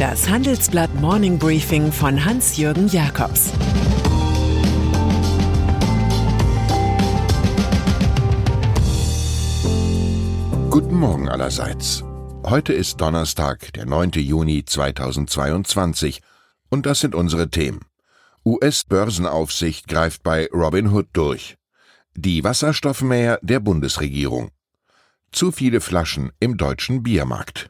Das Handelsblatt Morning Briefing von Hans-Jürgen Jakobs Guten Morgen allerseits. Heute ist Donnerstag, der 9. Juni 2022 und das sind unsere Themen. US-Börsenaufsicht greift bei Robinhood durch. Die Wasserstoffmäher der Bundesregierung. Zu viele Flaschen im deutschen Biermarkt.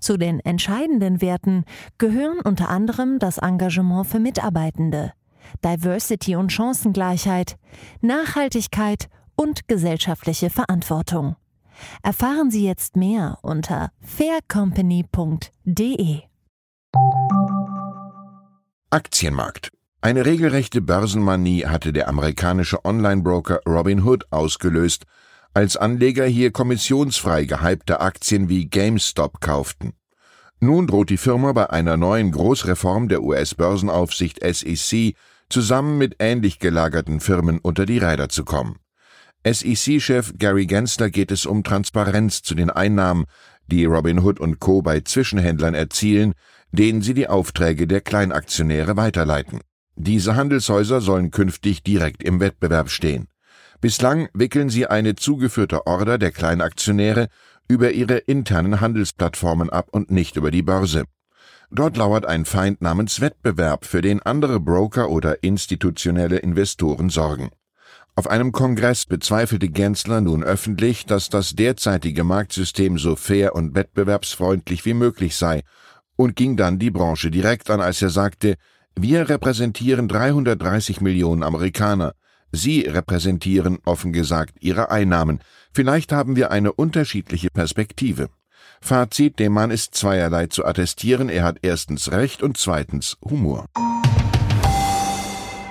Zu den entscheidenden Werten gehören unter anderem das Engagement für Mitarbeitende, Diversity und Chancengleichheit, Nachhaltigkeit und gesellschaftliche Verantwortung. Erfahren Sie jetzt mehr unter faircompany.de. Aktienmarkt. Eine regelrechte Börsenmanie hatte der amerikanische Online-Broker Robinhood ausgelöst, als Anleger hier kommissionsfrei gehypte Aktien wie GameStop kauften. Nun droht die Firma bei einer neuen Großreform der US-Börsenaufsicht SEC zusammen mit ähnlich gelagerten Firmen unter die Räder zu kommen. SEC-Chef Gary Gensler geht es um Transparenz zu den Einnahmen, die Robinhood und Co. bei Zwischenhändlern erzielen, denen sie die Aufträge der Kleinaktionäre weiterleiten. Diese Handelshäuser sollen künftig direkt im Wettbewerb stehen. Bislang wickeln sie eine zugeführte Order der Kleinaktionäre über ihre internen Handelsplattformen ab und nicht über die Börse. Dort lauert ein Feind namens Wettbewerb, für den andere Broker oder institutionelle Investoren sorgen. Auf einem Kongress bezweifelte Gensler nun öffentlich, dass das derzeitige Marktsystem so fair und wettbewerbsfreundlich wie möglich sei und ging dann die Branche direkt an, als er sagte, wir repräsentieren 330 Millionen Amerikaner. Sie repräsentieren, offen gesagt, ihre Einnahmen. Vielleicht haben wir eine unterschiedliche Perspektive. Fazit, dem Mann ist zweierlei zu attestieren. Er hat erstens Recht und zweitens Humor.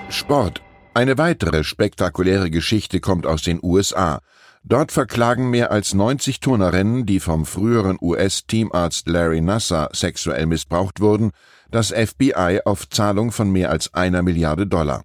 Sport. Eine weitere spektakuläre Geschichte kommt aus den USA. Dort verklagen mehr als 90 Turnerinnen, die vom früheren US-Teamarzt Larry Nassar sexuell missbraucht wurden, das FBI auf Zahlung von mehr als einer Milliarde Dollar.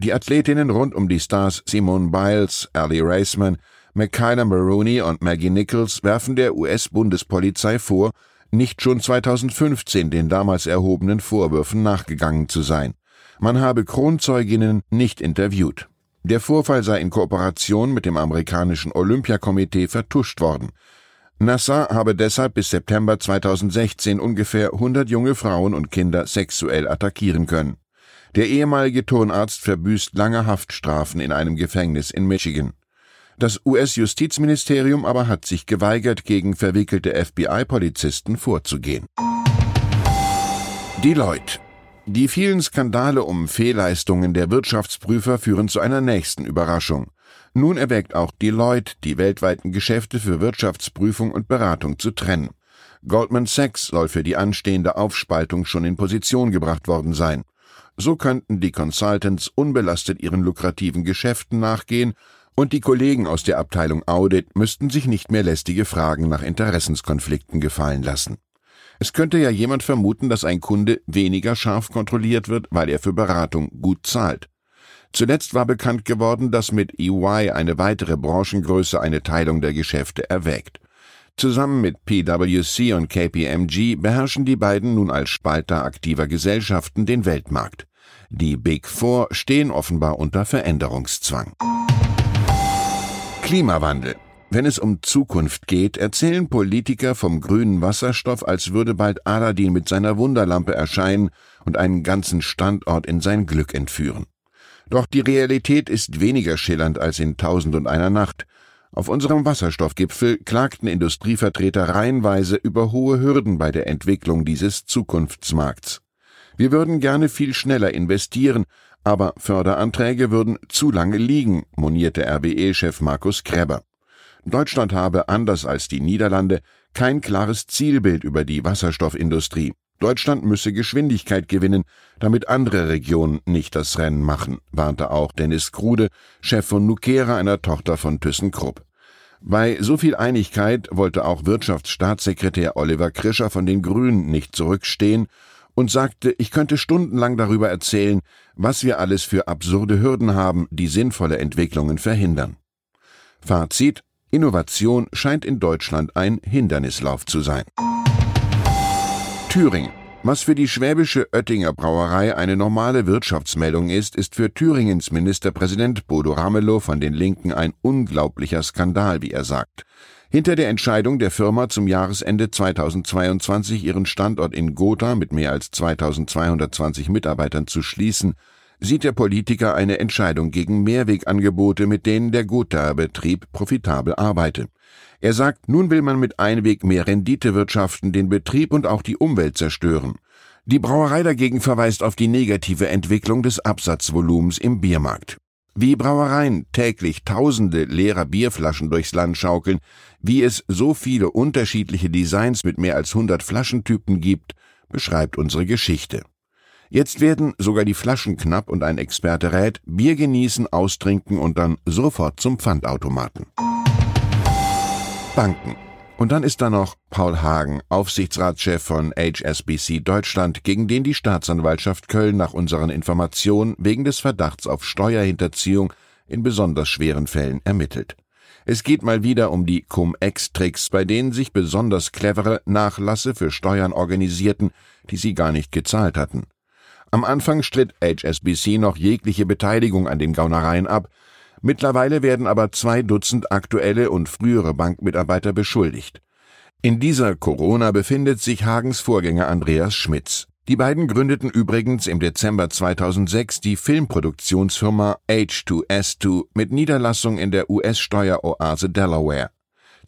Die Athletinnen rund um die Stars Simone Biles, Ali Raceman, Michaela Maroney und Maggie Nichols werfen der US-Bundespolizei vor, nicht schon 2015 den damals erhobenen Vorwürfen nachgegangen zu sein. Man habe Kronzeuginnen nicht interviewt. Der Vorfall sei in Kooperation mit dem amerikanischen Olympiakomitee vertuscht worden. Nassar habe deshalb bis September 2016 ungefähr 100 junge Frauen und Kinder sexuell attackieren können. Der ehemalige Tonarzt verbüßt lange Haftstrafen in einem Gefängnis in Michigan. Das US-Justizministerium aber hat sich geweigert, gegen verwickelte FBI-Polizisten vorzugehen. Deloitte die vielen Skandale um Fehlleistungen der Wirtschaftsprüfer führen zu einer nächsten Überraschung. Nun erwägt auch Deloitte, die weltweiten Geschäfte für Wirtschaftsprüfung und Beratung zu trennen. Goldman Sachs soll für die anstehende Aufspaltung schon in Position gebracht worden sein. So könnten die Consultants unbelastet ihren lukrativen Geschäften nachgehen und die Kollegen aus der Abteilung Audit müssten sich nicht mehr lästige Fragen nach Interessenskonflikten gefallen lassen. Es könnte ja jemand vermuten, dass ein Kunde weniger scharf kontrolliert wird, weil er für Beratung gut zahlt. Zuletzt war bekannt geworden, dass mit EY eine weitere Branchengröße eine Teilung der Geschäfte erwägt. Zusammen mit PwC und KPMG beherrschen die beiden nun als Spalter aktiver Gesellschaften den Weltmarkt. Die Big Four stehen offenbar unter Veränderungszwang. Klimawandel wenn es um Zukunft geht, erzählen Politiker vom grünen Wasserstoff, als würde bald Aladdin mit seiner Wunderlampe erscheinen und einen ganzen Standort in sein Glück entführen. Doch die Realität ist weniger schillernd als in Tausend und einer Nacht. Auf unserem Wasserstoffgipfel klagten Industrievertreter reihenweise über hohe Hürden bei der Entwicklung dieses Zukunftsmarkts. Wir würden gerne viel schneller investieren, aber Förderanträge würden zu lange liegen, monierte RWE-Chef Markus Kräber. Deutschland habe, anders als die Niederlande, kein klares Zielbild über die Wasserstoffindustrie. Deutschland müsse Geschwindigkeit gewinnen, damit andere Regionen nicht das Rennen machen, warnte auch Dennis Krude, Chef von Nukera, einer Tochter von ThyssenKrupp. Bei so viel Einigkeit wollte auch Wirtschaftsstaatssekretär Oliver Krischer von den Grünen nicht zurückstehen und sagte, ich könnte stundenlang darüber erzählen, was wir alles für absurde Hürden haben, die sinnvolle Entwicklungen verhindern. Fazit Innovation scheint in Deutschland ein Hindernislauf zu sein. Thüringen. Was für die schwäbische Oettinger Brauerei eine normale Wirtschaftsmeldung ist, ist für Thüringens Ministerpräsident Bodo Ramelow von den Linken ein unglaublicher Skandal, wie er sagt. Hinter der Entscheidung der Firma zum Jahresende 2022 ihren Standort in Gotha mit mehr als 2220 Mitarbeitern zu schließen, sieht der Politiker eine Entscheidung gegen Mehrwegangebote, mit denen der Gothaer Betrieb profitabel arbeite. Er sagt, nun will man mit Einweg mehr Rendite wirtschaften, den Betrieb und auch die Umwelt zerstören. Die Brauerei dagegen verweist auf die negative Entwicklung des Absatzvolumens im Biermarkt. Wie Brauereien täglich tausende leerer Bierflaschen durchs Land schaukeln, wie es so viele unterschiedliche Designs mit mehr als 100 Flaschentypen gibt, beschreibt unsere Geschichte. Jetzt werden sogar die Flaschen knapp und ein Experte rät, Bier genießen, austrinken und dann sofort zum Pfandautomaten. Banken. Und dann ist da noch Paul Hagen, Aufsichtsratschef von HSBC Deutschland, gegen den die Staatsanwaltschaft Köln nach unseren Informationen wegen des Verdachts auf Steuerhinterziehung in besonders schweren Fällen ermittelt. Es geht mal wieder um die Cum-Ex-Tricks, bei denen sich besonders clevere Nachlasse für Steuern organisierten, die sie gar nicht gezahlt hatten. Am Anfang stritt HSBC noch jegliche Beteiligung an den Gaunereien ab, Mittlerweile werden aber zwei Dutzend aktuelle und frühere Bankmitarbeiter beschuldigt. In dieser Corona befindet sich Hagens Vorgänger Andreas Schmitz. Die beiden gründeten übrigens im Dezember 2006 die Filmproduktionsfirma H2S2 mit Niederlassung in der US-Steueroase Delaware.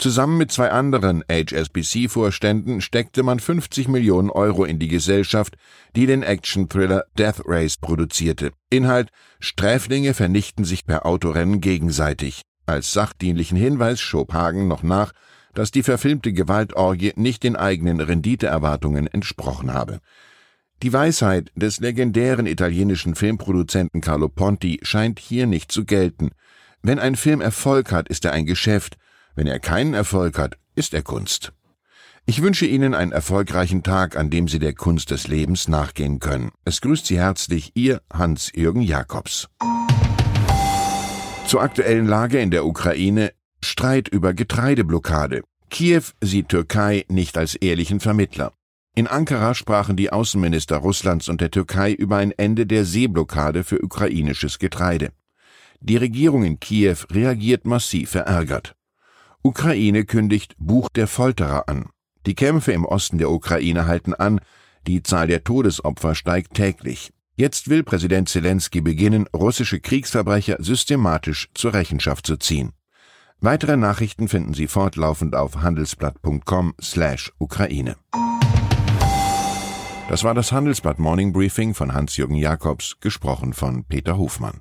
Zusammen mit zwei anderen HSBC-Vorständen steckte man 50 Millionen Euro in die Gesellschaft, die den Action-Thriller Death Race produzierte. Inhalt Sträflinge vernichten sich per Autorennen gegenseitig. Als sachdienlichen Hinweis schob Hagen noch nach, dass die verfilmte Gewaltorgie nicht den eigenen Renditeerwartungen entsprochen habe. Die Weisheit des legendären italienischen Filmproduzenten Carlo Ponti scheint hier nicht zu gelten. Wenn ein Film Erfolg hat, ist er ein Geschäft, wenn er keinen Erfolg hat, ist er Kunst. Ich wünsche Ihnen einen erfolgreichen Tag, an dem Sie der Kunst des Lebens nachgehen können. Es grüßt Sie herzlich Ihr Hans-Jürgen Jakobs. Zur aktuellen Lage in der Ukraine Streit über Getreideblockade. Kiew sieht Türkei nicht als ehrlichen Vermittler. In Ankara sprachen die Außenminister Russlands und der Türkei über ein Ende der Seeblockade für ukrainisches Getreide. Die Regierung in Kiew reagiert massiv verärgert. Ukraine kündigt Buch der Folterer an. Die Kämpfe im Osten der Ukraine halten an, die Zahl der Todesopfer steigt täglich. Jetzt will Präsident Zelensky beginnen, russische Kriegsverbrecher systematisch zur Rechenschaft zu ziehen. Weitere Nachrichten finden Sie fortlaufend auf handelsblatt.com/Ukraine. Das war das Handelsblatt Morning Briefing von Hans-Jürgen Jakobs, gesprochen von Peter Hofmann.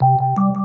you